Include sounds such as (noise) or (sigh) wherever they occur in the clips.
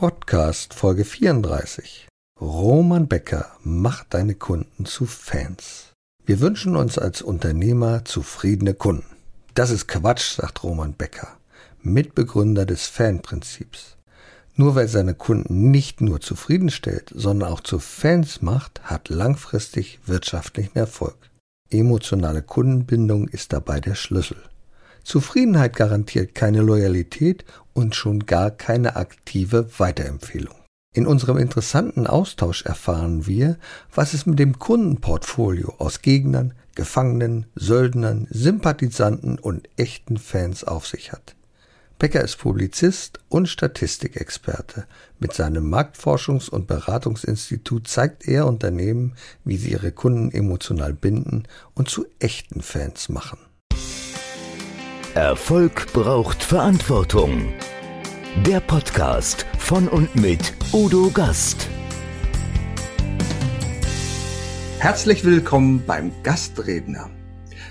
Podcast Folge 34. Roman Becker macht deine Kunden zu Fans. Wir wünschen uns als Unternehmer zufriedene Kunden. Das ist Quatsch, sagt Roman Becker, Mitbegründer des Fanprinzips. Nur weil seine Kunden nicht nur zufriedenstellt, sondern auch zu Fans macht, hat langfristig wirtschaftlichen Erfolg. Emotionale Kundenbindung ist dabei der Schlüssel. Zufriedenheit garantiert keine Loyalität und schon gar keine aktive Weiterempfehlung. In unserem interessanten Austausch erfahren wir, was es mit dem Kundenportfolio aus Gegnern, Gefangenen, Söldnern, Sympathisanten und echten Fans auf sich hat. Becker ist Publizist und Statistikexperte. Mit seinem Marktforschungs- und Beratungsinstitut zeigt er Unternehmen, wie sie ihre Kunden emotional binden und zu echten Fans machen. Erfolg braucht Verantwortung. Der Podcast von und mit Udo Gast. Herzlich willkommen beim Gastredner.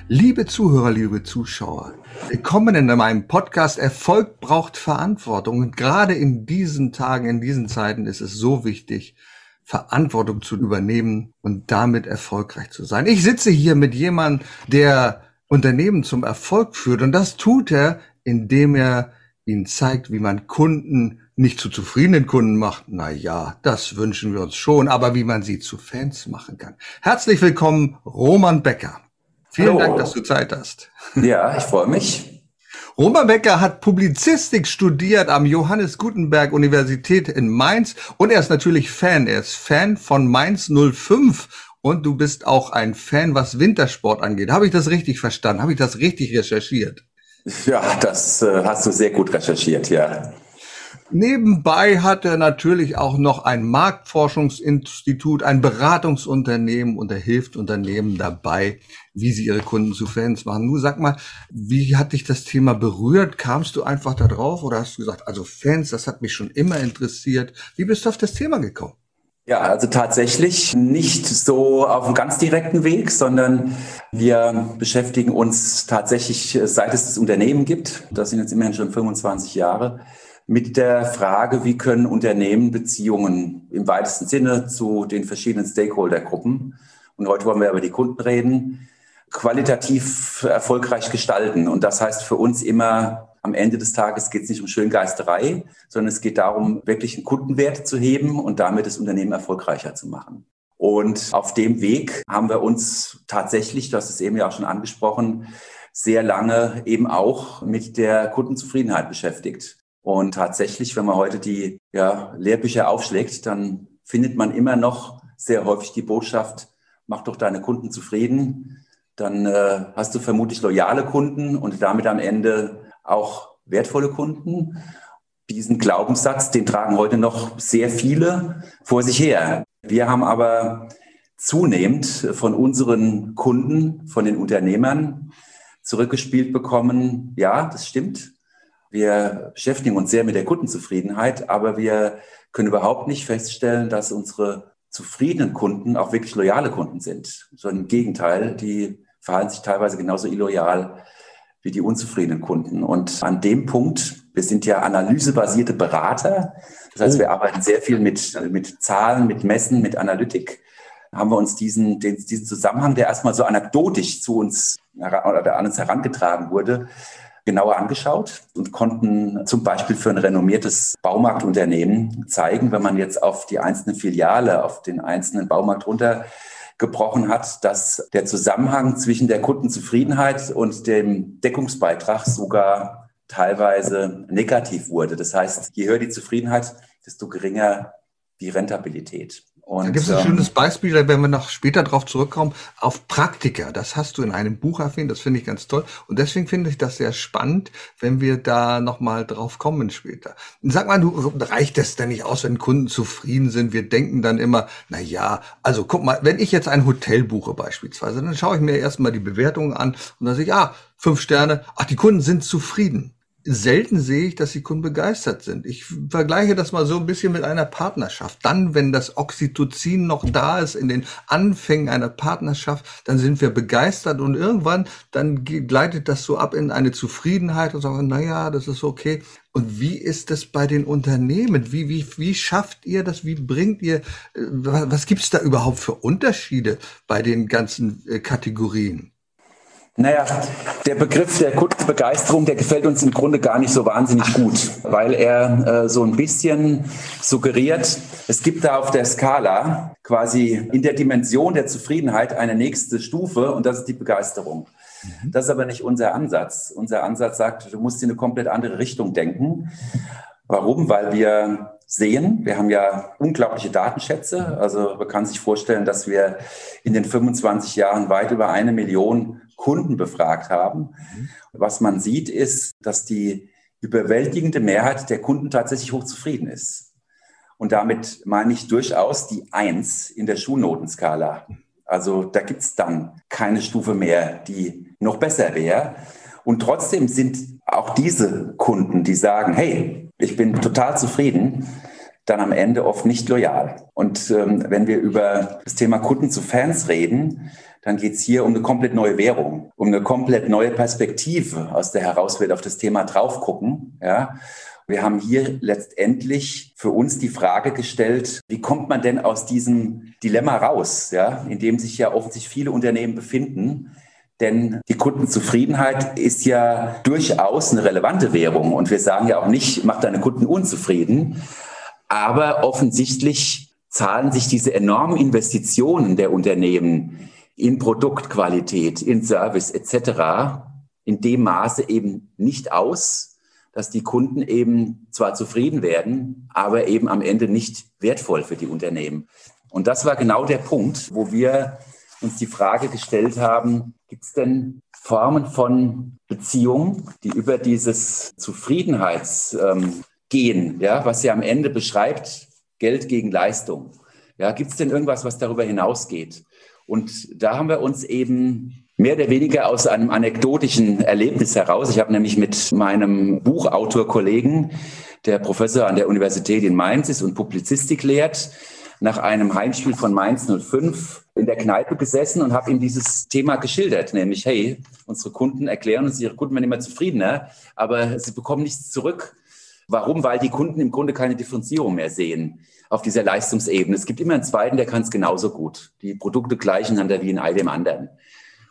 Liebe Zuhörer, liebe Zuschauer, willkommen in meinem Podcast Erfolg braucht Verantwortung. Und gerade in diesen Tagen, in diesen Zeiten ist es so wichtig, Verantwortung zu übernehmen und damit erfolgreich zu sein. Ich sitze hier mit jemandem, der Unternehmen zum Erfolg führt. Und das tut er, indem er ihnen zeigt, wie man Kunden nicht zu zufriedenen Kunden macht. Na ja, das wünschen wir uns schon, aber wie man sie zu Fans machen kann. Herzlich willkommen, Roman Becker. Vielen Hallo. Dank, dass du Zeit hast. Ja, ich freue mich. Roman Becker hat Publizistik studiert am Johannes Gutenberg Universität in Mainz und er ist natürlich Fan. Er ist Fan von Mainz 05 und du bist auch ein Fan, was Wintersport angeht. Habe ich das richtig verstanden? Habe ich das richtig recherchiert? Ja, das äh, hast du sehr gut recherchiert, ja. Nebenbei hat er natürlich auch noch ein Marktforschungsinstitut, ein Beratungsunternehmen und er hilft Unternehmen dabei, wie sie ihre Kunden zu Fans machen. Nur sag mal, wie hat dich das Thema berührt? Kamst du einfach da drauf oder hast du gesagt, also Fans, das hat mich schon immer interessiert. Wie bist du auf das Thema gekommen? Ja, also tatsächlich nicht so auf einem ganz direkten Weg, sondern wir beschäftigen uns tatsächlich, seit es das Unternehmen gibt, das sind jetzt immerhin schon 25 Jahre, mit der Frage, wie können Unternehmen Beziehungen im weitesten Sinne zu den verschiedenen Stakeholdergruppen, und heute wollen wir über die Kunden reden, qualitativ erfolgreich gestalten. Und das heißt für uns immer am Ende des Tages geht es nicht um Schöngeisterei, sondern es geht darum, wirklich einen Kundenwert zu heben und damit das Unternehmen erfolgreicher zu machen. Und auf dem Weg haben wir uns tatsächlich, du hast es eben ja auch schon angesprochen, sehr lange eben auch mit der Kundenzufriedenheit beschäftigt. Und tatsächlich, wenn man heute die ja, Lehrbücher aufschlägt, dann findet man immer noch sehr häufig die Botschaft, mach doch deine Kunden zufrieden. Dann äh, hast du vermutlich loyale Kunden und damit am Ende auch wertvolle Kunden. Diesen Glaubenssatz, den tragen heute noch sehr viele vor sich her. Wir haben aber zunehmend von unseren Kunden, von den Unternehmern zurückgespielt bekommen, ja, das stimmt. Wir beschäftigen uns sehr mit der Kundenzufriedenheit, aber wir können überhaupt nicht feststellen, dass unsere zufriedenen Kunden auch wirklich loyale Kunden sind, sondern im Gegenteil, die verhalten sich teilweise genauso illoyal wie die unzufriedenen Kunden. Und an dem Punkt, wir sind ja analysebasierte Berater, das heißt, oh. wir arbeiten sehr viel mit, mit Zahlen, mit Messen, mit Analytik, haben wir uns diesen, den, diesen Zusammenhang, der erstmal so anekdotisch zu uns oder an uns herangetragen wurde, genauer angeschaut und konnten zum Beispiel für ein renommiertes Baumarktunternehmen zeigen, wenn man jetzt auf die einzelne Filiale, auf den einzelnen Baumarkt runter gebrochen hat, dass der Zusammenhang zwischen der Kundenzufriedenheit und dem Deckungsbeitrag sogar teilweise negativ wurde. Das heißt, je höher die Zufriedenheit, desto geringer die Rentabilität. Und, da gibt es ein ähm, schönes Beispiel, da werden wir noch später drauf zurückkommen, auf Praktika. Das hast du in einem Buch erwähnt, das finde ich ganz toll. Und deswegen finde ich das sehr spannend, wenn wir da nochmal drauf kommen später. sag mal, du, reicht das denn nicht aus, wenn Kunden zufrieden sind? Wir denken dann immer, na ja, also guck mal, wenn ich jetzt ein Hotel buche beispielsweise, dann schaue ich mir erstmal die Bewertungen an und dann sehe ich, ah, fünf Sterne, ach, die Kunden sind zufrieden. Selten sehe ich, dass die Kunden begeistert sind. Ich vergleiche das mal so ein bisschen mit einer Partnerschaft. Dann, wenn das Oxytocin noch da ist in den Anfängen einer Partnerschaft, dann sind wir begeistert und irgendwann dann gleitet das so ab in eine Zufriedenheit und sagen, na ja, das ist okay. Und wie ist das bei den Unternehmen? Wie, wie, wie schafft ihr das? Wie bringt ihr, äh, was gibt es da überhaupt für Unterschiede bei den ganzen äh, Kategorien? Naja, der Begriff der Kundenbegeisterung, der gefällt uns im Grunde gar nicht so wahnsinnig gut, weil er äh, so ein bisschen suggeriert, es gibt da auf der Skala quasi in der Dimension der Zufriedenheit eine nächste Stufe und das ist die Begeisterung. Mhm. Das ist aber nicht unser Ansatz. Unser Ansatz sagt, du musst in eine komplett andere Richtung denken. Warum? Weil wir sehen. Wir haben ja unglaubliche Datenschätze. Also man kann sich vorstellen, dass wir in den 25 Jahren weit über eine Million Kunden befragt haben. Mhm. Was man sieht, ist, dass die überwältigende Mehrheit der Kunden tatsächlich hochzufrieden ist. Und damit meine ich durchaus die Eins in der Schulnotenskala. Also da gibt es dann keine Stufe mehr, die noch besser wäre. Und trotzdem sind auch diese Kunden, die sagen, hey, ich bin total zufrieden, dann am Ende oft nicht loyal. Und ähm, wenn wir über das Thema Kunden zu Fans reden, dann geht es hier um eine komplett neue Währung, um eine komplett neue Perspektive, aus der heraus wird auf das Thema drauf gucken. Ja. Wir haben hier letztendlich für uns die Frage gestellt, wie kommt man denn aus diesem Dilemma raus, ja, in dem sich ja offensichtlich viele Unternehmen befinden. Denn die Kundenzufriedenheit ist ja durchaus eine relevante Währung. Und wir sagen ja auch nicht, mach deine Kunden unzufrieden. Aber offensichtlich zahlen sich diese enormen Investitionen der Unternehmen in Produktqualität, in Service etc. in dem Maße eben nicht aus, dass die Kunden eben zwar zufrieden werden, aber eben am Ende nicht wertvoll für die Unternehmen. Und das war genau der Punkt, wo wir uns die Frage gestellt haben, gibt es denn Formen von Beziehungen, die über dieses Zufriedenheitsgehen, ähm, ja, was ja am Ende beschreibt, Geld gegen Leistung. Ja, gibt es denn irgendwas, was darüber hinausgeht? Und da haben wir uns eben mehr oder weniger aus einem anekdotischen Erlebnis heraus. Ich habe nämlich mit meinem Buchautorkollegen, der Professor an der Universität in Mainz ist und Publizistik lehrt, nach einem Heimspiel von Mainz 05 in der Kneipe gesessen und habe ihm dieses Thema geschildert, nämlich, hey, unsere Kunden erklären uns, ihre Kunden werden immer zufriedener, aber sie bekommen nichts zurück. Warum? Weil die Kunden im Grunde keine Differenzierung mehr sehen auf dieser Leistungsebene. Es gibt immer einen zweiten, der kann es genauso gut. Die Produkte gleichen einander wie in all dem anderen.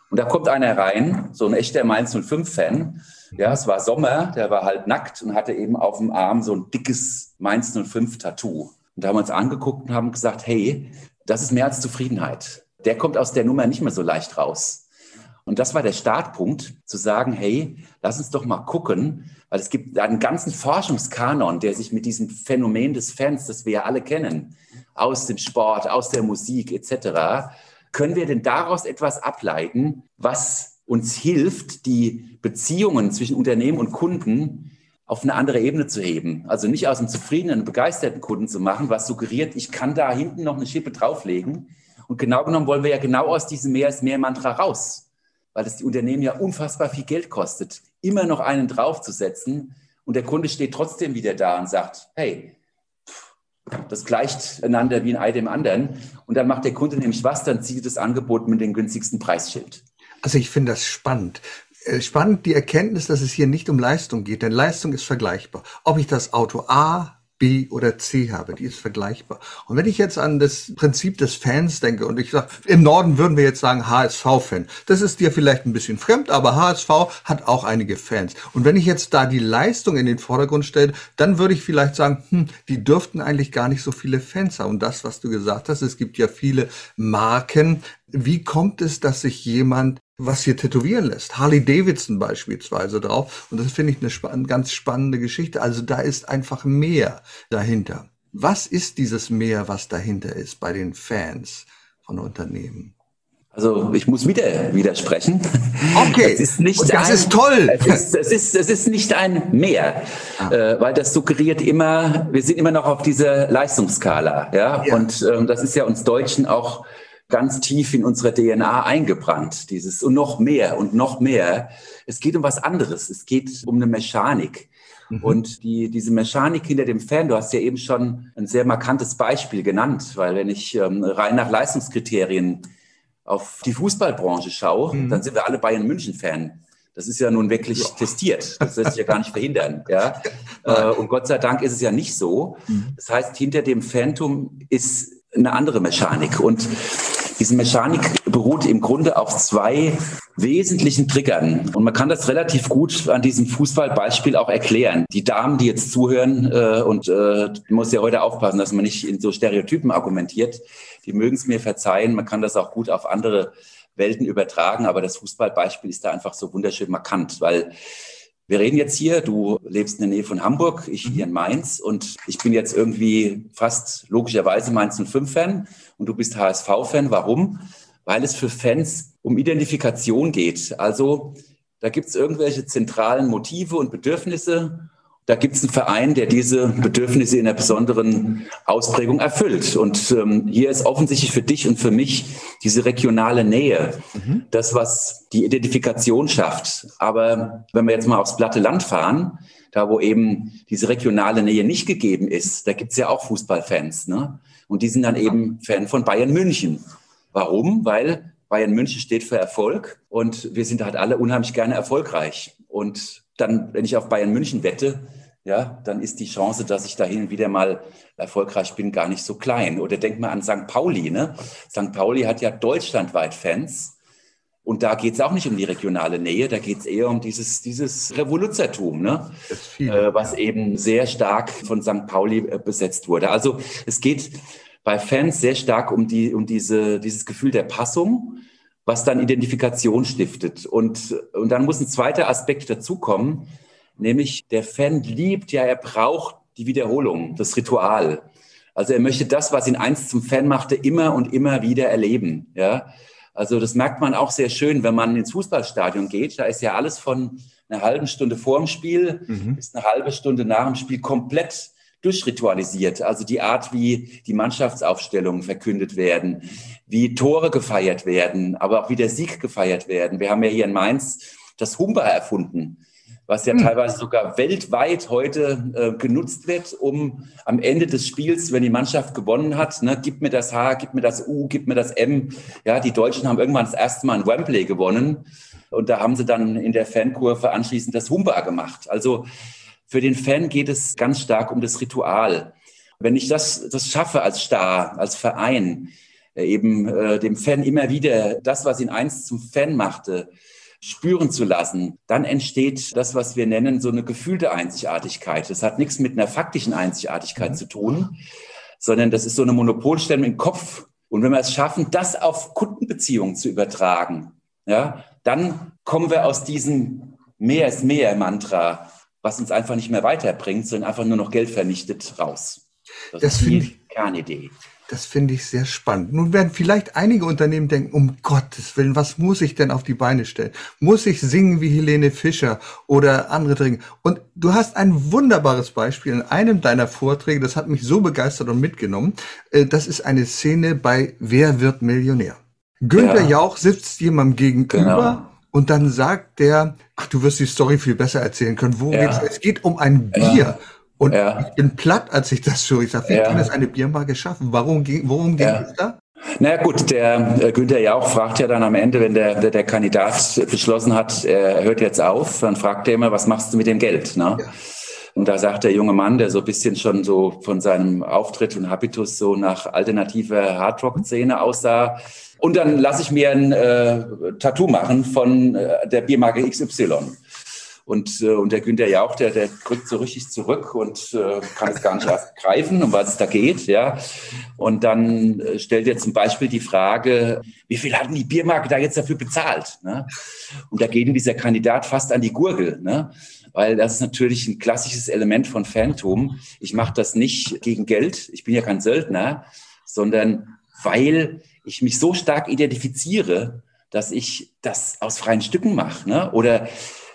Und da kommt einer rein, so ein echter Mainz 05-Fan. Ja, es war Sommer, der war halt nackt und hatte eben auf dem Arm so ein dickes Mainz 05-Tattoo. Und da haben wir uns angeguckt und haben gesagt, hey, das ist mehr als Zufriedenheit. Der kommt aus der Nummer nicht mehr so leicht raus. Und das war der Startpunkt, zu sagen, hey, lass uns doch mal gucken, weil es gibt einen ganzen Forschungskanon, der sich mit diesem Phänomen des Fans, das wir ja alle kennen, aus dem Sport, aus der Musik etc., können wir denn daraus etwas ableiten, was uns hilft, die Beziehungen zwischen Unternehmen und Kunden auf eine andere Ebene zu heben. Also nicht aus einem zufriedenen, begeisterten Kunden zu machen, was suggeriert, ich kann da hinten noch eine Schippe drauflegen. Und genau genommen wollen wir ja genau aus diesem Mehr ist mehr Mantra raus weil es die Unternehmen ja unfassbar viel Geld kostet, immer noch einen draufzusetzen und der Kunde steht trotzdem wieder da und sagt, hey, das gleicht einander wie ein Ei dem anderen. Und dann macht der Kunde nämlich was, dann zieht das Angebot mit dem günstigsten Preisschild. Also ich finde das spannend. Äh, spannend die Erkenntnis, dass es hier nicht um Leistung geht, denn Leistung ist vergleichbar. Ob ich das Auto A, B oder C habe. Die ist vergleichbar. Und wenn ich jetzt an das Prinzip des Fans denke und ich sage, im Norden würden wir jetzt sagen HSV-Fan. Das ist dir vielleicht ein bisschen fremd, aber HSV hat auch einige Fans. Und wenn ich jetzt da die Leistung in den Vordergrund stelle, dann würde ich vielleicht sagen, hm, die dürften eigentlich gar nicht so viele Fans haben. Und das, was du gesagt hast, es gibt ja viele Marken. Wie kommt es, dass sich jemand was hier tätowieren lässt. Harley Davidson beispielsweise drauf. Und das finde ich eine spa ganz spannende Geschichte. Also da ist einfach mehr dahinter. Was ist dieses Mehr, was dahinter ist bei den Fans von Unternehmen? Also ich muss wieder widersprechen. Okay, das ist, nicht das ein, ist toll. Es ist, es, ist, es ist nicht ein Mehr, ah. äh, weil das suggeriert immer, wir sind immer noch auf dieser Leistungsskala. Ja? ja. Und ähm, das ist ja uns Deutschen auch ganz tief in unsere DNA eingebrannt, dieses und noch mehr und noch mehr. Es geht um was anderes. Es geht um eine Mechanik. Mhm. Und die, diese Mechanik hinter dem Fan, du hast ja eben schon ein sehr markantes Beispiel genannt, weil wenn ich ähm, rein nach Leistungskriterien auf die Fußballbranche schaue, mhm. dann sind wir alle Bayern München-Fan. Das ist ja nun wirklich ja. testiert. Das lässt sich ja gar nicht verhindern. (laughs) Ja? Äh, und Gott sei Dank ist es ja nicht so. Mhm. Das heißt, hinter dem Phantom ist eine andere Mechanik. Und diese Mechanik beruht im Grunde auf zwei wesentlichen Triggern. Und man kann das relativ gut an diesem Fußballbeispiel auch erklären. Die Damen, die jetzt zuhören, äh, und äh, muss ja heute aufpassen, dass man nicht in so Stereotypen argumentiert, die mögen es mir verzeihen. Man kann das auch gut auf andere Welten übertragen, aber das Fußballbeispiel ist da einfach so wunderschön markant, weil wir reden jetzt hier, du lebst in der Nähe von Hamburg, ich hier in Mainz und ich bin jetzt irgendwie fast logischerweise Mainz 05-Fan und du bist HSV-Fan. Warum? Weil es für Fans um Identifikation geht. Also da gibt es irgendwelche zentralen Motive und Bedürfnisse da gibt es einen Verein, der diese Bedürfnisse in einer besonderen Ausprägung erfüllt. Und ähm, hier ist offensichtlich für dich und für mich diese regionale Nähe, mhm. das, was die Identifikation schafft. Aber wenn wir jetzt mal aufs platte Land fahren, da wo eben diese regionale Nähe nicht gegeben ist, da gibt es ja auch Fußballfans. Ne? Und die sind dann eben Fan von Bayern München. Warum? Weil Bayern München steht für Erfolg und wir sind halt alle unheimlich gerne erfolgreich. Und dann, wenn ich auf Bayern München wette, ja, dann ist die Chance, dass ich da hin und wieder mal erfolgreich bin, gar nicht so klein. Oder denk mal an St. Pauli. Ne? St. Pauli hat ja deutschlandweit Fans. Und da geht es auch nicht um die regionale Nähe, da geht es eher um dieses, dieses Revoluzertum, ne? Viel, äh, was ja. eben sehr stark von St. Pauli äh, besetzt wurde. Also es geht bei Fans sehr stark um, die, um diese, dieses Gefühl der Passung, was dann Identifikation stiftet. Und, und dann muss ein zweiter Aspekt dazukommen, nämlich der Fan liebt ja, er braucht die Wiederholung, das Ritual. Also er möchte das, was ihn einst zum Fan machte, immer und immer wieder erleben. Ja? Also das merkt man auch sehr schön, wenn man ins Fußballstadion geht. Da ist ja alles von einer halben Stunde vor dem Spiel mhm. bis eine halbe Stunde nach dem Spiel komplett durchritualisiert. Also die Art, wie die Mannschaftsaufstellungen verkündet werden, wie Tore gefeiert werden, aber auch wie der Sieg gefeiert werden. Wir haben ja hier in Mainz das Humber erfunden was ja hm. teilweise sogar weltweit heute äh, genutzt wird, um am Ende des Spiels, wenn die Mannschaft gewonnen hat, ne, gib mir das H, gib mir das U, gib mir das M. Ja, die Deutschen haben irgendwann das erste Mal ein Wembley gewonnen und da haben sie dann in der Fankurve anschließend das Humba gemacht. Also für den Fan geht es ganz stark um das Ritual. Wenn ich das, das schaffe als Star, als Verein, äh, eben äh, dem Fan immer wieder das, was ihn einst zum Fan machte, spüren zu lassen, dann entsteht das, was wir nennen, so eine gefühlte Einzigartigkeit. Das hat nichts mit einer faktischen Einzigartigkeit mhm. zu tun, sondern das ist so eine Monopolstellung im Kopf. Und wenn wir es schaffen, das auf Kundenbeziehungen zu übertragen, ja, dann kommen wir aus diesem Mehr ist mehr Mantra, was uns einfach nicht mehr weiterbringt, sondern einfach nur noch Geld vernichtet, raus. Das, das ist die Kernidee. Das finde ich sehr spannend. Nun werden vielleicht einige Unternehmen denken, um Gottes Willen, was muss ich denn auf die Beine stellen? Muss ich singen wie Helene Fischer oder andere Dinge? Und du hast ein wunderbares Beispiel in einem deiner Vorträge, das hat mich so begeistert und mitgenommen. Äh, das ist eine Szene bei Wer wird Millionär? Günther ja. Jauch sitzt jemandem gegenüber genau. und dann sagt der, ach, du wirst die Story viel besser erzählen können. Worum ja. geht's? Es geht um ein Bier. Ja. Und ja. ich bin platt, als ich das so, ich sage, wie ja. kann es eine Biermarke schaffen? Warum ging, worum ging es da? Na gut, der äh, Günther Jauch fragt ja dann am Ende, wenn der, der, der Kandidat beschlossen hat, er hört jetzt auf, dann fragt er immer, was machst du mit dem Geld? Ne? Ja. Und da sagt der junge Mann, der so ein bisschen schon so von seinem Auftritt und Habitus so nach alternativer Hardrock-Szene aussah, und dann lasse ich mir ein äh, Tattoo machen von äh, der Biermarke XY. Und, äh, und der Günther Jauch, der, der drückt so richtig zurück und äh, kann es gar nicht erst greifen, um was es da geht. Ja. Und dann äh, stellt er zum Beispiel die Frage, wie viel hatten die Biermarke da jetzt dafür bezahlt? Ne? Und da geht ihm dieser Kandidat fast an die Gurgel. Ne? weil das ist natürlich ein klassisches Element von Phantom. Ich mache das nicht gegen Geld, ich bin ja kein Söldner, sondern weil ich mich so stark identifiziere, dass ich das aus freien Stücken mache. Ne? Oder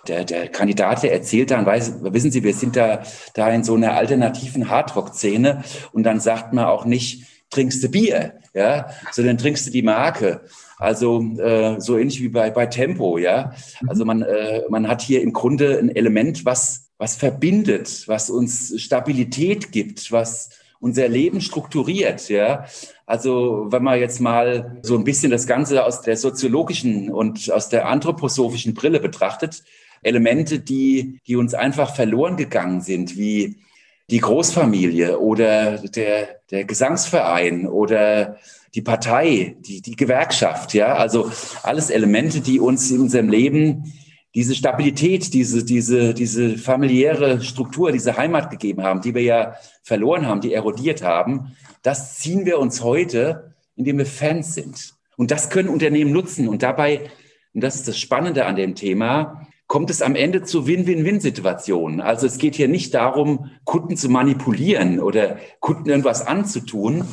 der, der Kandidat, der erzählt dann, weiß, wissen Sie, wir sind da, da in so einer alternativen Hardrock-Szene und dann sagt man auch nicht, trinkst du Bier, ja, sondern trinkst du die Marke. Also äh, so ähnlich wie bei, bei Tempo, ja. Also man, äh, man hat hier im Grunde ein Element, was was verbindet, was uns Stabilität gibt, was unser Leben strukturiert, ja. Also, wenn man jetzt mal so ein bisschen das Ganze aus der soziologischen und aus der anthroposophischen Brille betrachtet, Elemente, die, die uns einfach verloren gegangen sind, wie die Großfamilie oder der, der Gesangsverein oder die Partei, die, die Gewerkschaft, ja, also alles Elemente, die uns in unserem Leben diese Stabilität, diese, diese, diese familiäre Struktur, diese Heimat gegeben haben, die wir ja verloren haben, die erodiert haben, das ziehen wir uns heute, indem wir Fans sind. Und das können Unternehmen nutzen. Und dabei, und das ist das Spannende an dem Thema, kommt es am Ende zu Win-Win-Win-Situationen. Also es geht hier nicht darum, Kunden zu manipulieren oder Kunden irgendwas anzutun.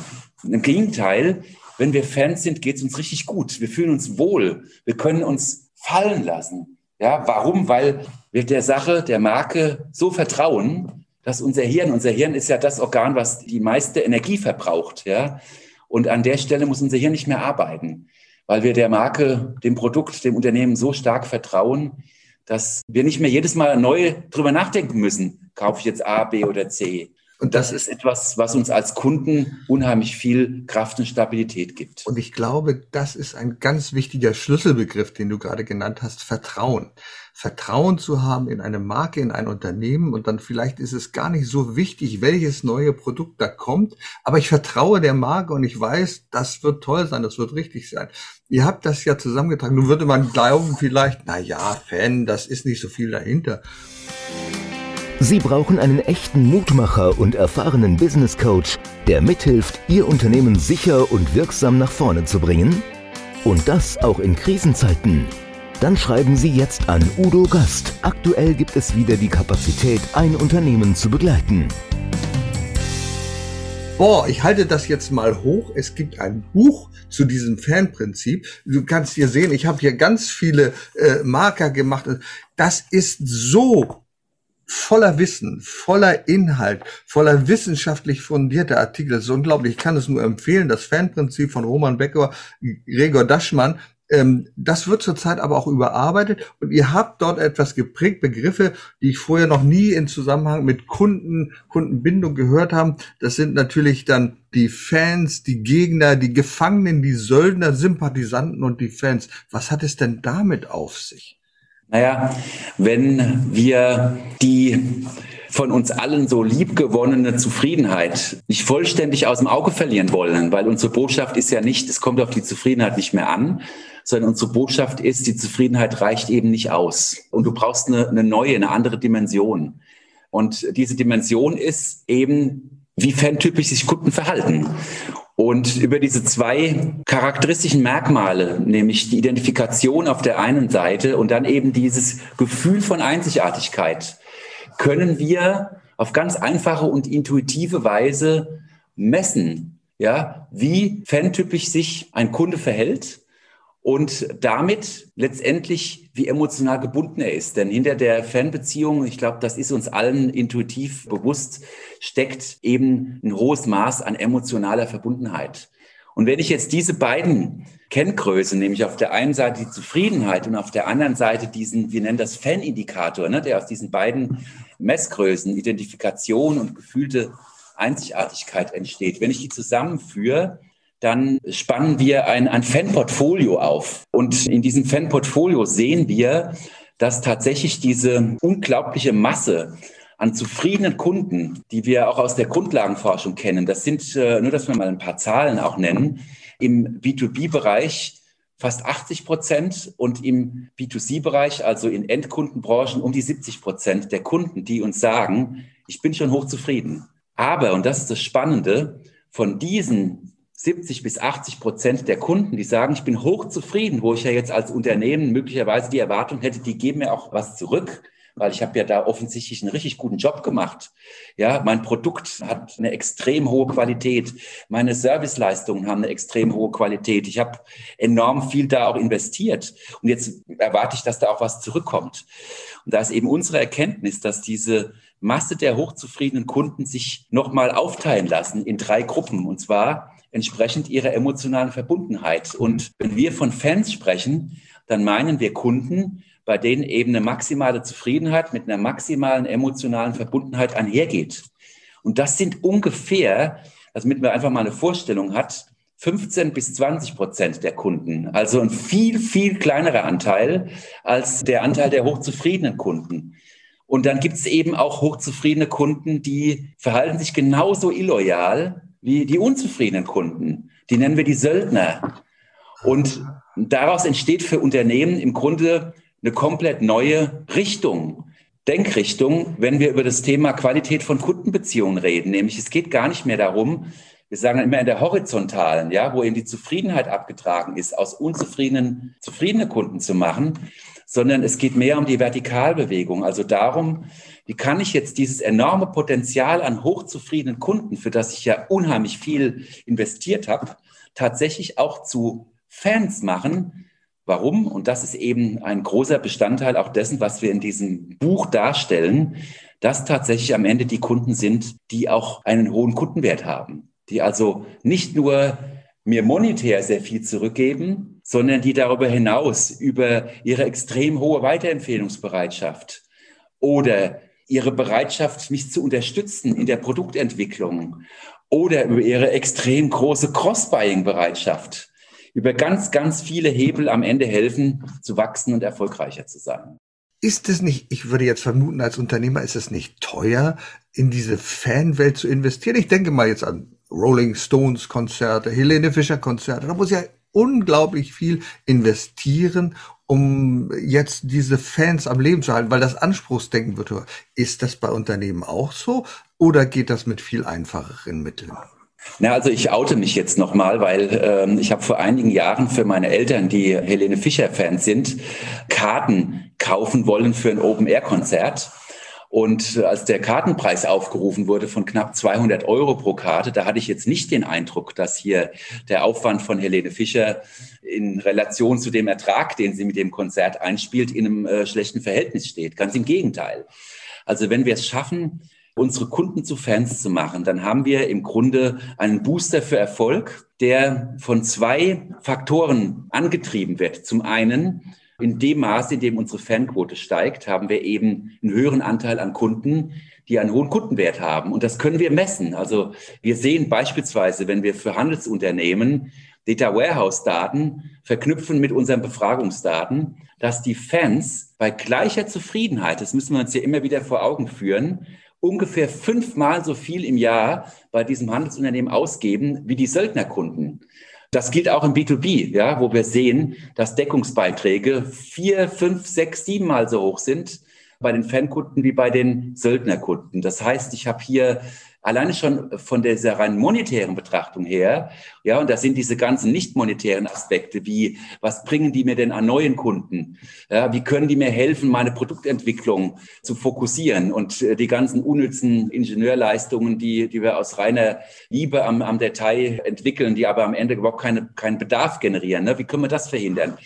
Im Gegenteil, wenn wir Fans sind, geht es uns richtig gut. Wir fühlen uns wohl. Wir können uns fallen lassen. Ja, warum? Weil wir der Sache, der Marke so vertrauen, dass unser Hirn, unser Hirn ist ja das Organ, was die meiste Energie verbraucht. Ja, und an der Stelle muss unser Hirn nicht mehr arbeiten, weil wir der Marke, dem Produkt, dem Unternehmen so stark vertrauen, dass wir nicht mehr jedes Mal neu drüber nachdenken müssen. Kaufe ich jetzt A, B oder C? Und das ist etwas, was uns als Kunden unheimlich viel Kraft und Stabilität gibt. Und ich glaube, das ist ein ganz wichtiger Schlüsselbegriff, den du gerade genannt hast, Vertrauen. Vertrauen zu haben in eine Marke, in ein Unternehmen und dann vielleicht ist es gar nicht so wichtig, welches neue Produkt da kommt, aber ich vertraue der Marke und ich weiß, das wird toll sein, das wird richtig sein. Ihr habt das ja zusammengetragen. Nun würde man glauben vielleicht, na ja, Fan, das ist nicht so viel dahinter. Sie brauchen einen echten Mutmacher und erfahrenen Business Coach, der mithilft, Ihr Unternehmen sicher und wirksam nach vorne zu bringen? Und das auch in Krisenzeiten. Dann schreiben Sie jetzt an Udo Gast. Aktuell gibt es wieder die Kapazität, ein Unternehmen zu begleiten. Boah, ich halte das jetzt mal hoch. Es gibt ein Buch zu diesem Fanprinzip. Du kannst hier sehen, ich habe hier ganz viele äh, Marker gemacht. Das ist so voller Wissen, voller Inhalt, voller wissenschaftlich fundierter Artikel. Das ist unglaublich. Ich kann es nur empfehlen. Das Fanprinzip von Roman Becker, Gregor Daschmann. Ähm, das wird zurzeit aber auch überarbeitet und ihr habt dort etwas geprägt, Begriffe, die ich vorher noch nie in Zusammenhang mit Kunden, Kundenbindung gehört haben. Das sind natürlich dann die Fans, die Gegner, die Gefangenen, die Söldner, Sympathisanten und die Fans. Was hat es denn damit auf sich? Naja, wenn wir die von uns allen so liebgewonnene Zufriedenheit nicht vollständig aus dem Auge verlieren wollen, weil unsere Botschaft ist ja nicht, es kommt auf die Zufriedenheit nicht mehr an, sondern unsere Botschaft ist, die Zufriedenheit reicht eben nicht aus. Und du brauchst eine, eine neue, eine andere Dimension. Und diese Dimension ist eben, wie fantypisch sich Kunden verhalten. Und über diese zwei charakteristischen Merkmale, nämlich die Identifikation auf der einen Seite und dann eben dieses Gefühl von Einzigartigkeit, können wir auf ganz einfache und intuitive Weise messen, ja, wie fantypisch sich ein Kunde verhält und damit letztendlich, wie emotional gebunden er ist. Denn hinter der Fanbeziehung, ich glaube, das ist uns allen intuitiv bewusst, steckt eben ein hohes Maß an emotionaler Verbundenheit. Und wenn ich jetzt diese beiden Kenngrößen, nämlich auf der einen Seite die Zufriedenheit und auf der anderen Seite diesen, wir nennen das Fanindikator, ne, der aus diesen beiden Messgrößen, Identifikation und gefühlte Einzigartigkeit entsteht, wenn ich die zusammenführe, dann spannen wir ein, ein Fan-Portfolio auf. Und in diesem Fan-Portfolio sehen wir, dass tatsächlich diese unglaubliche Masse an zufriedenen Kunden, die wir auch aus der Grundlagenforschung kennen, das sind, äh, nur dass wir mal ein paar Zahlen auch nennen, im B2B-Bereich fast 80 Prozent und im B2C-Bereich, also in Endkundenbranchen, um die 70 Prozent der Kunden, die uns sagen, ich bin schon hochzufrieden. Aber, und das ist das Spannende, von diesen 70 bis 80 Prozent der Kunden, die sagen, ich bin hochzufrieden, wo ich ja jetzt als Unternehmen möglicherweise die Erwartung hätte, die geben mir auch was zurück, weil ich habe ja da offensichtlich einen richtig guten Job gemacht. Ja, mein Produkt hat eine extrem hohe Qualität, meine Serviceleistungen haben eine extrem hohe Qualität. Ich habe enorm viel da auch investiert und jetzt erwarte ich, dass da auch was zurückkommt. Und da ist eben unsere Erkenntnis, dass diese Masse der hochzufriedenen Kunden sich nochmal aufteilen lassen in drei Gruppen. Und zwar entsprechend ihrer emotionalen Verbundenheit. Und wenn wir von Fans sprechen, dann meinen wir Kunden, bei denen eben eine maximale Zufriedenheit mit einer maximalen emotionalen Verbundenheit einhergeht. Und das sind ungefähr, damit man einfach mal eine Vorstellung hat, 15 bis 20 Prozent der Kunden. Also ein viel, viel kleinerer Anteil als der Anteil der hochzufriedenen Kunden. Und dann gibt es eben auch hochzufriedene Kunden, die verhalten sich genauso illoyal wie die unzufriedenen Kunden. Die nennen wir die Söldner. Und daraus entsteht für Unternehmen im Grunde eine komplett neue Richtung. Denkrichtung, wenn wir über das Thema Qualität von Kundenbeziehungen reden. Nämlich es geht gar nicht mehr darum, wir sagen immer in der horizontalen, ja, wo eben die Zufriedenheit abgetragen ist, aus unzufriedenen zufriedene Kunden zu machen, sondern es geht mehr um die Vertikalbewegung, also darum, wie kann ich jetzt dieses enorme Potenzial an hochzufriedenen Kunden, für das ich ja unheimlich viel investiert habe, tatsächlich auch zu Fans machen, Warum? Und das ist eben ein großer Bestandteil auch dessen, was wir in diesem Buch darstellen, dass tatsächlich am Ende die Kunden sind, die auch einen hohen Kundenwert haben, die also nicht nur mir monetär sehr viel zurückgeben, sondern die darüber hinaus über ihre extrem hohe Weiterempfehlungsbereitschaft oder ihre Bereitschaft, mich zu unterstützen in der Produktentwicklung oder über ihre extrem große Cross-Buying-Bereitschaft über ganz, ganz viele Hebel am Ende helfen, zu wachsen und erfolgreicher zu sein. Ist es nicht, ich würde jetzt vermuten, als Unternehmer ist es nicht teuer, in diese Fanwelt zu investieren? Ich denke mal jetzt an Rolling Stones Konzerte, Helene Fischer Konzerte. Da muss ja unglaublich viel investieren, um jetzt diese Fans am Leben zu halten, weil das Anspruchsdenken wird höher. Ist das bei Unternehmen auch so oder geht das mit viel einfacheren Mitteln? Na, also ich oute mich jetzt nochmal, weil ähm, ich habe vor einigen Jahren für meine Eltern, die Helene Fischer-Fans sind, Karten kaufen wollen für ein Open-Air-Konzert. Und äh, als der Kartenpreis aufgerufen wurde von knapp 200 Euro pro Karte, da hatte ich jetzt nicht den Eindruck, dass hier der Aufwand von Helene Fischer in Relation zu dem Ertrag, den sie mit dem Konzert einspielt, in einem äh, schlechten Verhältnis steht. Ganz im Gegenteil. Also wenn wir es schaffen, unsere Kunden zu Fans zu machen, dann haben wir im Grunde einen Booster für Erfolg, der von zwei Faktoren angetrieben wird. Zum einen, in dem Maße, in dem unsere Fanquote steigt, haben wir eben einen höheren Anteil an Kunden, die einen hohen Kundenwert haben. Und das können wir messen. Also wir sehen beispielsweise, wenn wir für Handelsunternehmen Data Warehouse Daten verknüpfen mit unseren Befragungsdaten, dass die Fans bei gleicher Zufriedenheit, das müssen wir uns ja immer wieder vor Augen führen, ungefähr fünfmal so viel im Jahr bei diesem Handelsunternehmen ausgeben wie die Söldnerkunden. Das gilt auch im B2B, ja, wo wir sehen, dass Deckungsbeiträge vier, fünf, sechs, siebenmal so hoch sind bei den Fankunden wie bei den Söldnerkunden. Das heißt, ich habe hier alleine schon von dieser rein monetären Betrachtung her, ja, und da sind diese ganzen nicht monetären Aspekte, wie was bringen die mir denn an neuen Kunden? Ja, wie können die mir helfen, meine Produktentwicklung zu fokussieren und äh, die ganzen unnützen Ingenieurleistungen, die, die wir aus reiner Liebe am, am Detail entwickeln, die aber am Ende überhaupt keine, keinen Bedarf generieren. Ne? Wie können wir das verhindern?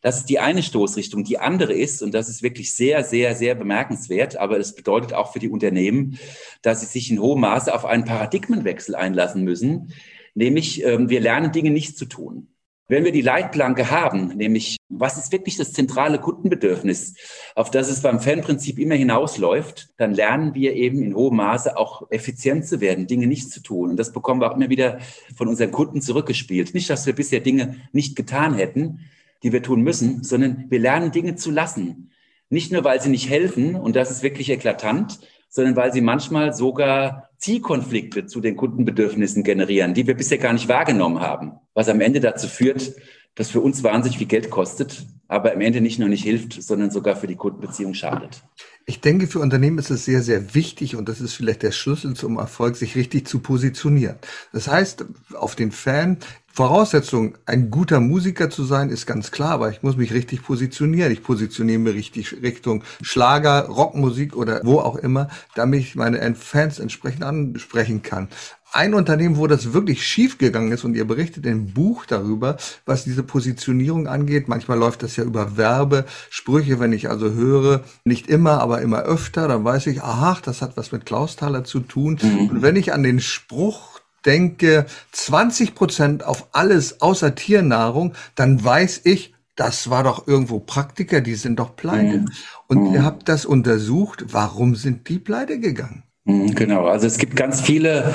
Das ist die eine Stoßrichtung. Die andere ist, und das ist wirklich sehr, sehr, sehr bemerkenswert, aber es bedeutet auch für die Unternehmen, dass sie sich in hohem Maße auf einen Paradigmenwechsel einlassen müssen, nämlich ähm, wir lernen Dinge nicht zu tun. Wenn wir die Leitplanke haben, nämlich was ist wirklich das zentrale Kundenbedürfnis, auf das es beim Fanprinzip immer hinausläuft, dann lernen wir eben in hohem Maße auch effizient zu werden, Dinge nicht zu tun. Und das bekommen wir auch immer wieder von unseren Kunden zurückgespielt. Nicht, dass wir bisher Dinge nicht getan hätten, die wir tun müssen, sondern wir lernen Dinge zu lassen. Nicht nur, weil sie nicht helfen, und das ist wirklich eklatant, sondern weil sie manchmal sogar Zielkonflikte zu den Kundenbedürfnissen generieren, die wir bisher gar nicht wahrgenommen haben, was am Ende dazu führt, dass für uns wahnsinnig viel Geld kostet, aber am Ende nicht nur nicht hilft, sondern sogar für die Kundenbeziehung schadet. Ich denke, für Unternehmen ist es sehr, sehr wichtig und das ist vielleicht der Schlüssel zum Erfolg, sich richtig zu positionieren. Das heißt, auf den Fan Voraussetzung, ein guter Musiker zu sein, ist ganz klar, aber ich muss mich richtig positionieren. Ich positioniere mich richtig Richtung Schlager, Rockmusik oder wo auch immer, damit ich meine Fans entsprechend ansprechen kann. Ein Unternehmen, wo das wirklich schief gegangen ist und ihr berichtet im Buch darüber, was diese Positionierung angeht. Manchmal läuft das ja über Werbesprüche, wenn ich also höre, nicht immer, aber immer öfter, dann weiß ich, aha, das hat was mit Klausthaler zu tun. Mhm. Und wenn ich an den Spruch denke 20 Prozent auf alles außer Tiernahrung, dann weiß ich, das war doch irgendwo Praktiker, die sind doch pleite. Mhm. Und mhm. ihr habt das untersucht, warum sind die pleite gegangen? Mhm, genau, also es gibt ganz viele,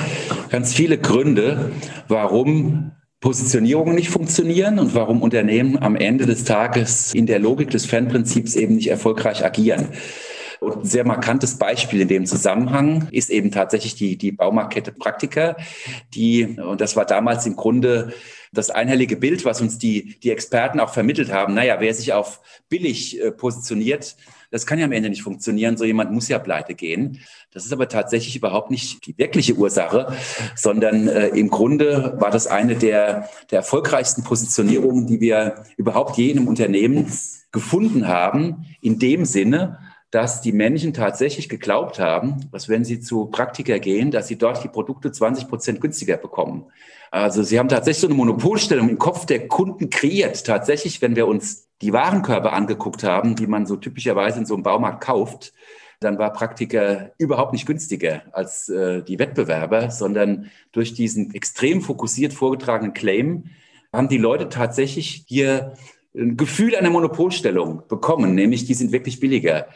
ganz viele Gründe, warum Positionierungen nicht funktionieren und warum Unternehmen am Ende des Tages in der Logik des Fanprinzips eben nicht erfolgreich agieren. Und ein sehr markantes Beispiel in dem Zusammenhang ist eben tatsächlich die, die Baumarktkette Praktika, die, und das war damals im Grunde das einhellige Bild, was uns die, die Experten auch vermittelt haben. Naja, wer sich auf billig äh, positioniert, das kann ja am Ende nicht funktionieren. So jemand muss ja pleite gehen. Das ist aber tatsächlich überhaupt nicht die wirkliche Ursache, sondern äh, im Grunde war das eine der, der erfolgreichsten Positionierungen, die wir überhaupt je in einem Unternehmen gefunden haben, in dem Sinne, dass die Menschen tatsächlich geglaubt haben, dass wenn sie zu Praktika gehen, dass sie dort die Produkte 20 Prozent günstiger bekommen. Also sie haben tatsächlich so eine Monopolstellung im Kopf der Kunden kreiert. Tatsächlich, wenn wir uns die Warenkörbe angeguckt haben, die man so typischerweise in so einem Baumarkt kauft, dann war Praktika überhaupt nicht günstiger als äh, die Wettbewerber, sondern durch diesen extrem fokussiert vorgetragenen Claim haben die Leute tatsächlich hier ein Gefühl einer Monopolstellung bekommen, nämlich die sind wirklich billiger.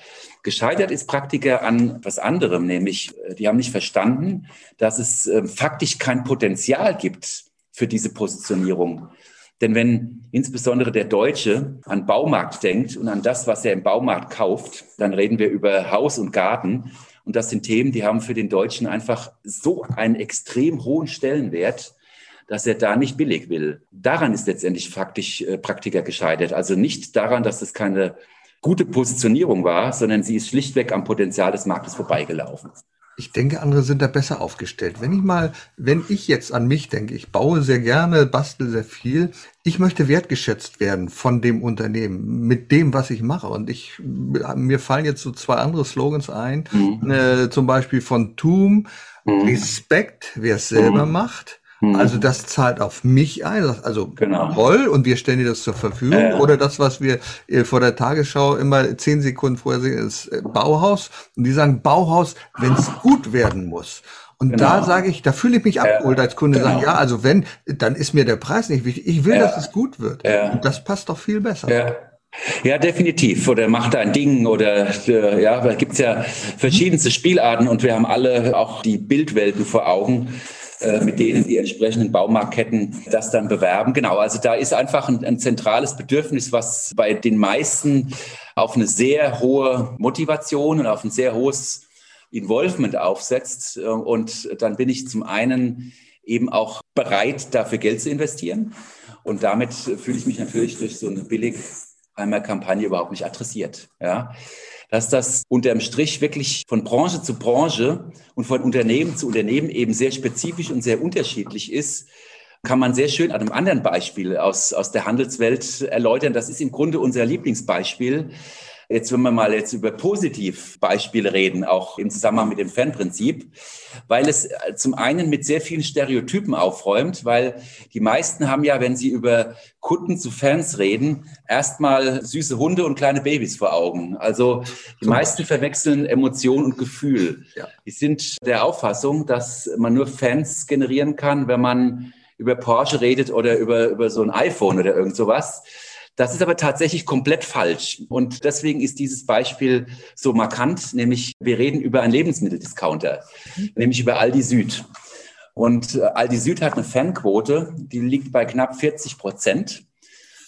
Gescheitert ist Praktiker an was anderem, nämlich äh, die haben nicht verstanden, dass es äh, faktisch kein Potenzial gibt für diese Positionierung. Denn wenn insbesondere der Deutsche an Baumarkt denkt und an das, was er im Baumarkt kauft, dann reden wir über Haus und Garten. Und das sind Themen, die haben für den Deutschen einfach so einen extrem hohen Stellenwert, dass er da nicht billig will. Daran ist letztendlich faktisch äh, Praktiker gescheitert. Also nicht daran, dass es keine gute Positionierung war, sondern sie ist schlichtweg am Potenzial des Marktes vorbeigelaufen. Ich denke, andere sind da besser aufgestellt. Wenn ich mal, wenn ich jetzt an mich denke, ich baue sehr gerne, bastel sehr viel. Ich möchte wertgeschätzt werden von dem Unternehmen mit dem, was ich mache. Und ich, mir fallen jetzt so zwei andere Slogans ein, mhm. äh, zum Beispiel von TUM, mhm. Respekt, wer es selber mhm. macht Mhm. Also das zahlt auf mich ein, also genau. toll und wir stellen dir das zur Verfügung. Ja. Oder das, was wir äh, vor der Tagesschau immer zehn Sekunden vorher sehen, ist äh, Bauhaus. Und die sagen Bauhaus, wenn es gut werden muss. Und genau. da sage ich, da fühle ich mich abgeholt als Kunde, genau. sagen, ja, also wenn, dann ist mir der Preis nicht wichtig. Ich will, ja. dass es gut wird. Ja. Und das passt doch viel besser. Ja. Ja, definitiv. Oder macht ein Ding oder äh, ja, da gibt's ja verschiedenste Spielarten und wir haben alle auch die Bildwelten vor Augen. Äh, mit denen die entsprechenden Baumarktketten das dann bewerben. Genau, also da ist einfach ein, ein zentrales Bedürfnis, was bei den meisten auf eine sehr hohe Motivation und auf ein sehr hohes Involvement aufsetzt. Äh, und dann bin ich zum einen eben auch bereit, dafür Geld zu investieren. Und damit fühle ich mich natürlich durch so eine billig einmal Kampagne überhaupt nicht adressiert. Ja dass das unterm Strich wirklich von Branche zu Branche und von Unternehmen zu Unternehmen eben sehr spezifisch und sehr unterschiedlich ist, kann man sehr schön an einem anderen Beispiel aus, aus der Handelswelt erläutern. Das ist im Grunde unser Lieblingsbeispiel. Jetzt, wenn wir mal jetzt über Positivbeispiele reden, auch im Zusammenhang mit dem Fanprinzip, weil es äh, zum einen mit sehr vielen Stereotypen aufräumt, weil die meisten haben ja, wenn sie über Kunden zu Fans reden, erstmal süße Hunde und kleine Babys vor Augen. Also die meisten verwechseln Emotion und Gefühl. Ja. Die sind der Auffassung, dass man nur Fans generieren kann, wenn man über Porsche redet oder über, über so ein iPhone oder irgend sowas. Das ist aber tatsächlich komplett falsch. Und deswegen ist dieses Beispiel so markant, nämlich wir reden über einen Lebensmitteldiscounter, mhm. nämlich über Aldi Süd. Und äh, Aldi Süd hat eine Fanquote, die liegt bei knapp 40 Prozent.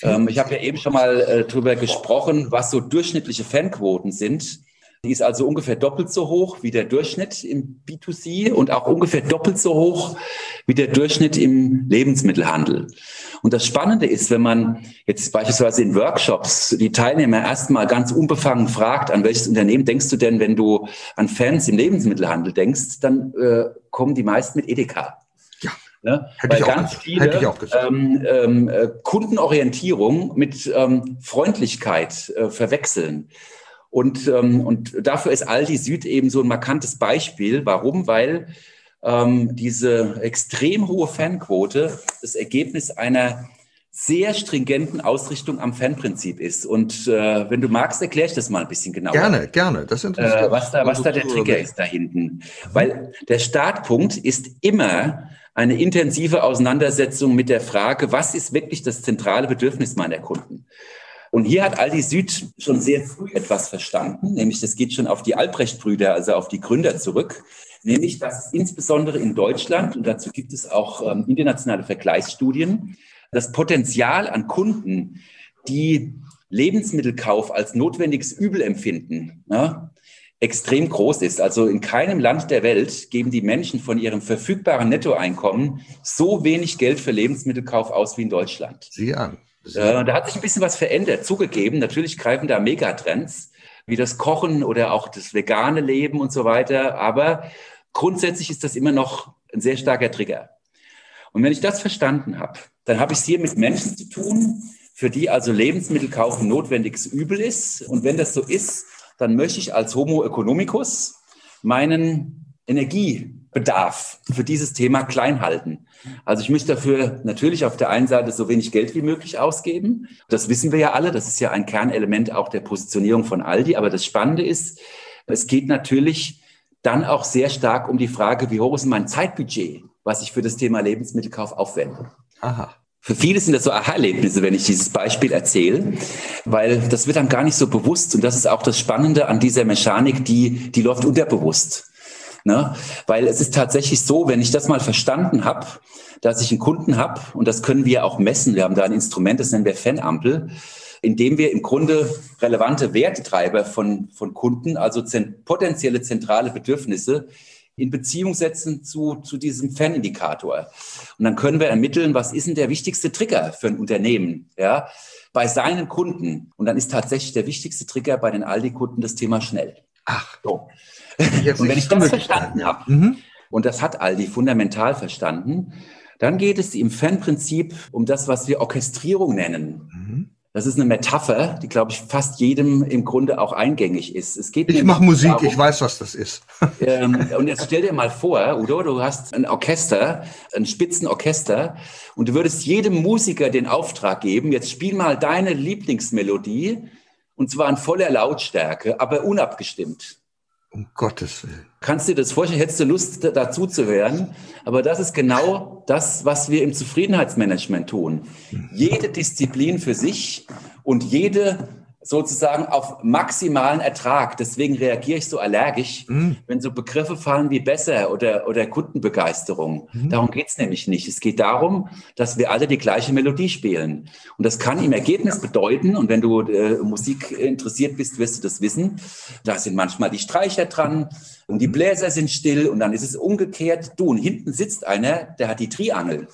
Ähm, ich habe ja eben schon mal äh, darüber gesprochen, was so durchschnittliche Fanquoten sind. Die ist also ungefähr doppelt so hoch wie der Durchschnitt im B2C und auch ungefähr doppelt so hoch wie der Durchschnitt im Lebensmittelhandel. Und das Spannende ist, wenn man jetzt beispielsweise in Workshops die Teilnehmer erstmal ganz unbefangen fragt, an welches Unternehmen denkst du denn, wenn du an Fans im Lebensmittelhandel denkst, dann äh, kommen die meisten mit Edeka. Ja. Ne? Hätte Weil ich ganz auch, viele ähm, ähm, äh, Kundenorientierung mit ähm, Freundlichkeit äh, verwechseln. Und, ähm, und dafür ist Aldi Süd eben so ein markantes Beispiel. Warum? Weil ähm, diese extrem hohe Fanquote das Ergebnis einer sehr stringenten Ausrichtung am Fanprinzip ist. Und äh, wenn du magst, erkläre ich das mal ein bisschen genauer. Gerne, gerne. Das interessiert äh, was da, was da der Trigger ist da hinten. Weil der Startpunkt ist immer eine intensive Auseinandersetzung mit der Frage, was ist wirklich das zentrale Bedürfnis meiner Kunden? Und hier hat Aldi Süd schon sehr früh etwas verstanden, nämlich das geht schon auf die Albrecht-Brüder, also auf die Gründer zurück, nämlich dass insbesondere in Deutschland, und dazu gibt es auch ähm, internationale Vergleichsstudien, das Potenzial an Kunden, die Lebensmittelkauf als notwendiges Übel empfinden, ja, extrem groß ist. Also in keinem Land der Welt geben die Menschen von ihrem verfügbaren Nettoeinkommen so wenig Geld für Lebensmittelkauf aus wie in Deutschland. Sieh an. Äh, da hat sich ein bisschen was verändert, zugegeben. Natürlich greifen da Megatrends, wie das Kochen oder auch das vegane Leben und so weiter. Aber grundsätzlich ist das immer noch ein sehr starker Trigger. Und wenn ich das verstanden habe, dann habe ich es hier mit Menschen zu tun, für die also Lebensmittelkauf ein notwendiges Übel ist. Und wenn das so ist, dann möchte ich als Homo economicus meinen Energiebedarf für dieses Thema klein halten. Also ich möchte dafür natürlich auf der einen Seite so wenig Geld wie möglich ausgeben. Das wissen wir ja alle. Das ist ja ein Kernelement auch der Positionierung von Aldi. Aber das Spannende ist, es geht natürlich dann auch sehr stark um die Frage, wie hoch ist mein Zeitbudget, was ich für das Thema Lebensmittelkauf aufwende. Aha. Für viele sind das so Aha-Erlebnisse, wenn ich dieses Beispiel erzähle, weil das wird dann gar nicht so bewusst. Und das ist auch das Spannende an dieser Mechanik, die, die läuft unterbewusst. Ne? Weil es ist tatsächlich so, wenn ich das mal verstanden habe, dass ich einen Kunden habe, und das können wir auch messen, wir haben da ein Instrument, das nennen wir Fanampel, indem wir im Grunde relevante Wertetreiber von, von Kunden, also zent potenzielle zentrale Bedürfnisse, in Beziehung setzen zu, zu diesem Fan-Indikator. Und dann können wir ermitteln, was ist denn der wichtigste Trigger für ein Unternehmen, ja, bei seinen Kunden. Und dann ist tatsächlich der wichtigste Trigger bei den Aldi-Kunden das Thema schnell. Ach. So. und wenn ich das verstanden habe, mhm. und das hat Aldi fundamental verstanden, dann geht es im Fan-Prinzip um das, was wir Orchestrierung nennen. Mhm. Das ist eine Metapher, die, glaube ich, fast jedem im Grunde auch eingängig ist. Es geht ich mache Musik, darum, ich weiß, was das ist. (laughs) ähm, und jetzt stell dir mal vor, Udo, du hast ein Orchester, ein Spitzenorchester, und du würdest jedem Musiker den Auftrag geben, jetzt spiel mal deine Lieblingsmelodie, und zwar in voller Lautstärke, aber unabgestimmt. Um Gottes Willen. Kannst du dir das vorstellen? Hättest du Lust, dazu zu werden? Aber das ist genau das, was wir im Zufriedenheitsmanagement tun. Mhm. Jede Disziplin für sich und jede sozusagen auf maximalen Ertrag. Deswegen reagiere ich so allergisch, mhm. wenn so Begriffe fallen wie besser oder, oder Kundenbegeisterung. Mhm. Darum geht es nämlich nicht. Es geht darum, dass wir alle die gleiche Melodie spielen. Und das kann im Ergebnis bedeuten, und wenn du äh, Musik interessiert bist, wirst du das wissen, da sind manchmal die Streicher dran und die Bläser sind still und dann ist es umgekehrt. Du, und hinten sitzt einer, der hat die Triangel.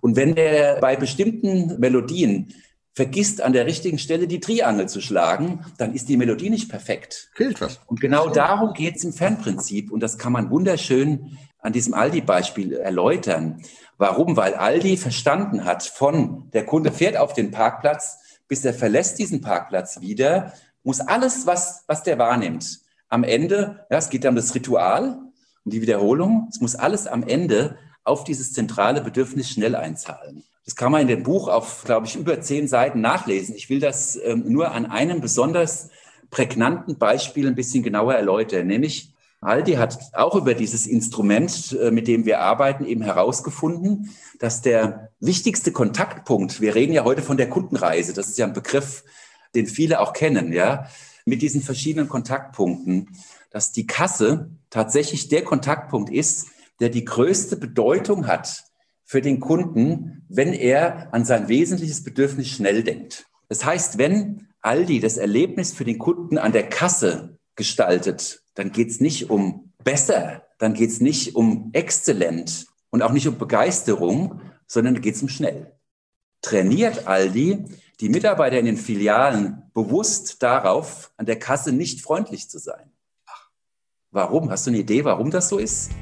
Und wenn der bei bestimmten Melodien vergisst an der richtigen Stelle die Triangel zu schlagen, dann ist die Melodie nicht perfekt. Fehlt was. Und genau darum geht es im Fernprinzip. Und das kann man wunderschön an diesem Aldi-Beispiel erläutern. Warum? Weil Aldi verstanden hat, von der Kunde fährt auf den Parkplatz, bis er verlässt diesen Parkplatz wieder, muss alles, was, was der wahrnimmt, am Ende, ja, es geht um das Ritual, um die Wiederholung, es muss alles am Ende auf dieses zentrale Bedürfnis schnell einzahlen. Das kann man in dem Buch auf, glaube ich, über zehn Seiten nachlesen. Ich will das ähm, nur an einem besonders prägnanten Beispiel ein bisschen genauer erläutern, nämlich Aldi hat auch über dieses Instrument, äh, mit dem wir arbeiten, eben herausgefunden, dass der wichtigste Kontaktpunkt, wir reden ja heute von der Kundenreise, das ist ja ein Begriff, den viele auch kennen, ja, mit diesen verschiedenen Kontaktpunkten, dass die Kasse tatsächlich der Kontaktpunkt ist, der die größte Bedeutung hat für den Kunden, wenn er an sein wesentliches Bedürfnis schnell denkt. Das heißt, wenn Aldi das Erlebnis für den Kunden an der Kasse gestaltet, dann geht es nicht um besser, dann geht es nicht um exzellent und auch nicht um Begeisterung, sondern geht es um schnell. Trainiert Aldi die Mitarbeiter in den Filialen bewusst darauf, an der Kasse nicht freundlich zu sein. Warum? Hast du eine Idee, warum das so ist?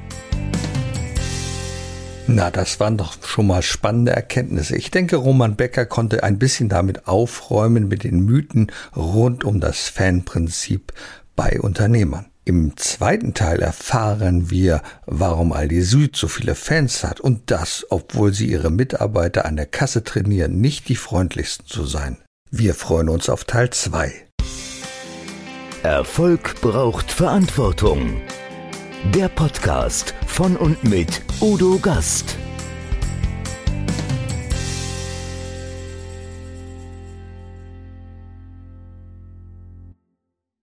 Na, das waren doch schon mal spannende Erkenntnisse. Ich denke, Roman Becker konnte ein bisschen damit aufräumen mit den Mythen rund um das Fanprinzip bei Unternehmern. Im zweiten Teil erfahren wir, warum Aldi Süd so viele Fans hat und das, obwohl sie ihre Mitarbeiter an der Kasse trainieren, nicht die freundlichsten zu sein. Wir freuen uns auf Teil 2. Erfolg braucht Verantwortung. Der Podcast von und mit Udo Gast.